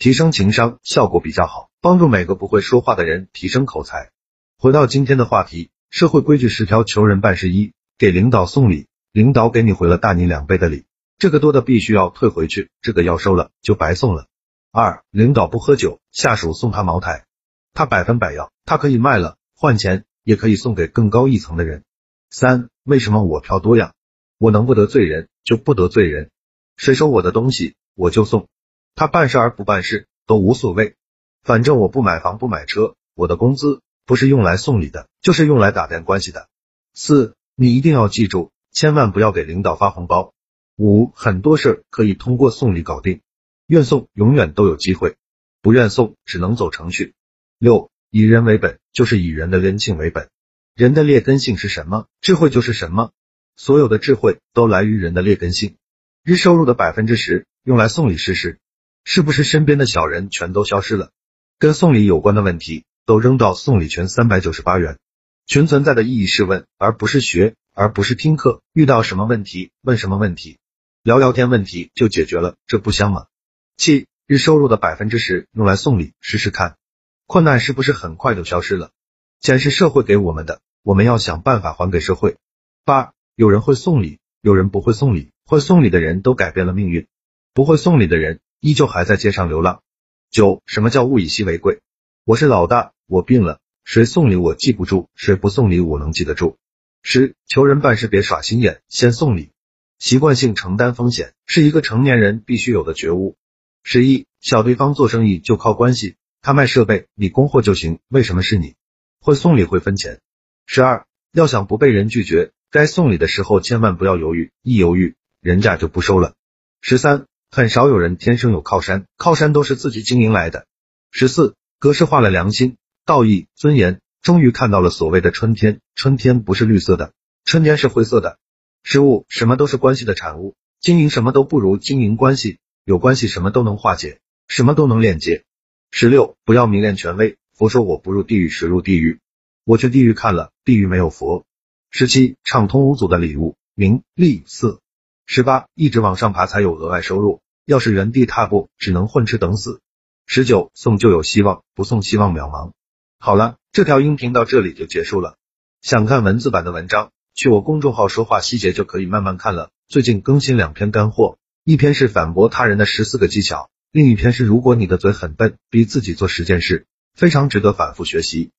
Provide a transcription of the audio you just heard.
提升情商效果比较好，帮助每个不会说话的人提升口才。回到今天的话题，社会规矩十条求人办事一，给领导送礼，领导给你回了大你两倍的礼，这个多的必须要退回去，这个要收了就白送了。二，领导不喝酒，下属送他茅台，他百分百要，他可以卖了换钱，也可以送给更高一层的人。三，为什么我票多呀？我能不得罪人就不得罪人，谁收我的东西我就送。他办事而不办事都无所谓，反正我不买房不买车，我的工资不是用来送礼的，就是用来打点关系的。四，你一定要记住，千万不要给领导发红包。五，很多事可以通过送礼搞定，愿送永远都有机会，不愿送只能走程序。六，以人为本就是以人的人性为本，人的劣根性是什么，智慧就是什么，所有的智慧都来于人的劣根性。日收入的百分之十用来送礼试试。是不是身边的小人全都消失了？跟送礼有关的问题都扔到送礼群三百九十八元。群存在的意义是问，而不是学，而不是听课。遇到什么问题问什么问题，聊聊天问题就解决了，这不香吗？七日收入的百分之十用来送礼试试看，困难是不是很快就消失了？钱是社会给我们的，我们要想办法还给社会。八有人会送礼，有人不会送礼，会送礼的人都改变了命运，不会送礼的人。依旧还在街上流浪。九，什么叫物以稀为贵？我是老大，我病了，谁送礼我记不住，谁不送礼我能记得住。十，求人办事别耍心眼，先送礼。习惯性承担风险是一个成年人必须有的觉悟。十一，小地方做生意就靠关系，他卖设备，你供货就行，为什么是你？会送礼会分钱。十二，要想不被人拒绝，该送礼的时候千万不要犹豫，一犹豫人家就不收了。十三。很少有人天生有靠山，靠山都是自己经营来的。十四，格式化了良心、道义、尊严，终于看到了所谓的春天。春天不是绿色的，春天是灰色的。十五，什么都是关系的产物，经营什么都不如经营关系，有关系什么都能化解，什么都能链接。十六，不要迷恋权威，佛说我不入地狱谁入地狱？我去地狱看了，地狱没有佛。十七，畅通无阻的礼物，名利色。十八，一直往上爬才有额外收入，要是原地踏步，只能混吃等死。十九，送就有希望，不送希望渺茫。好了，这条音频到这里就结束了。想看文字版的文章，去我公众号说话细节就可以慢慢看了。最近更新两篇干货，一篇是反驳他人的十四个技巧，另一篇是如果你的嘴很笨，逼自己做十件事，非常值得反复学习。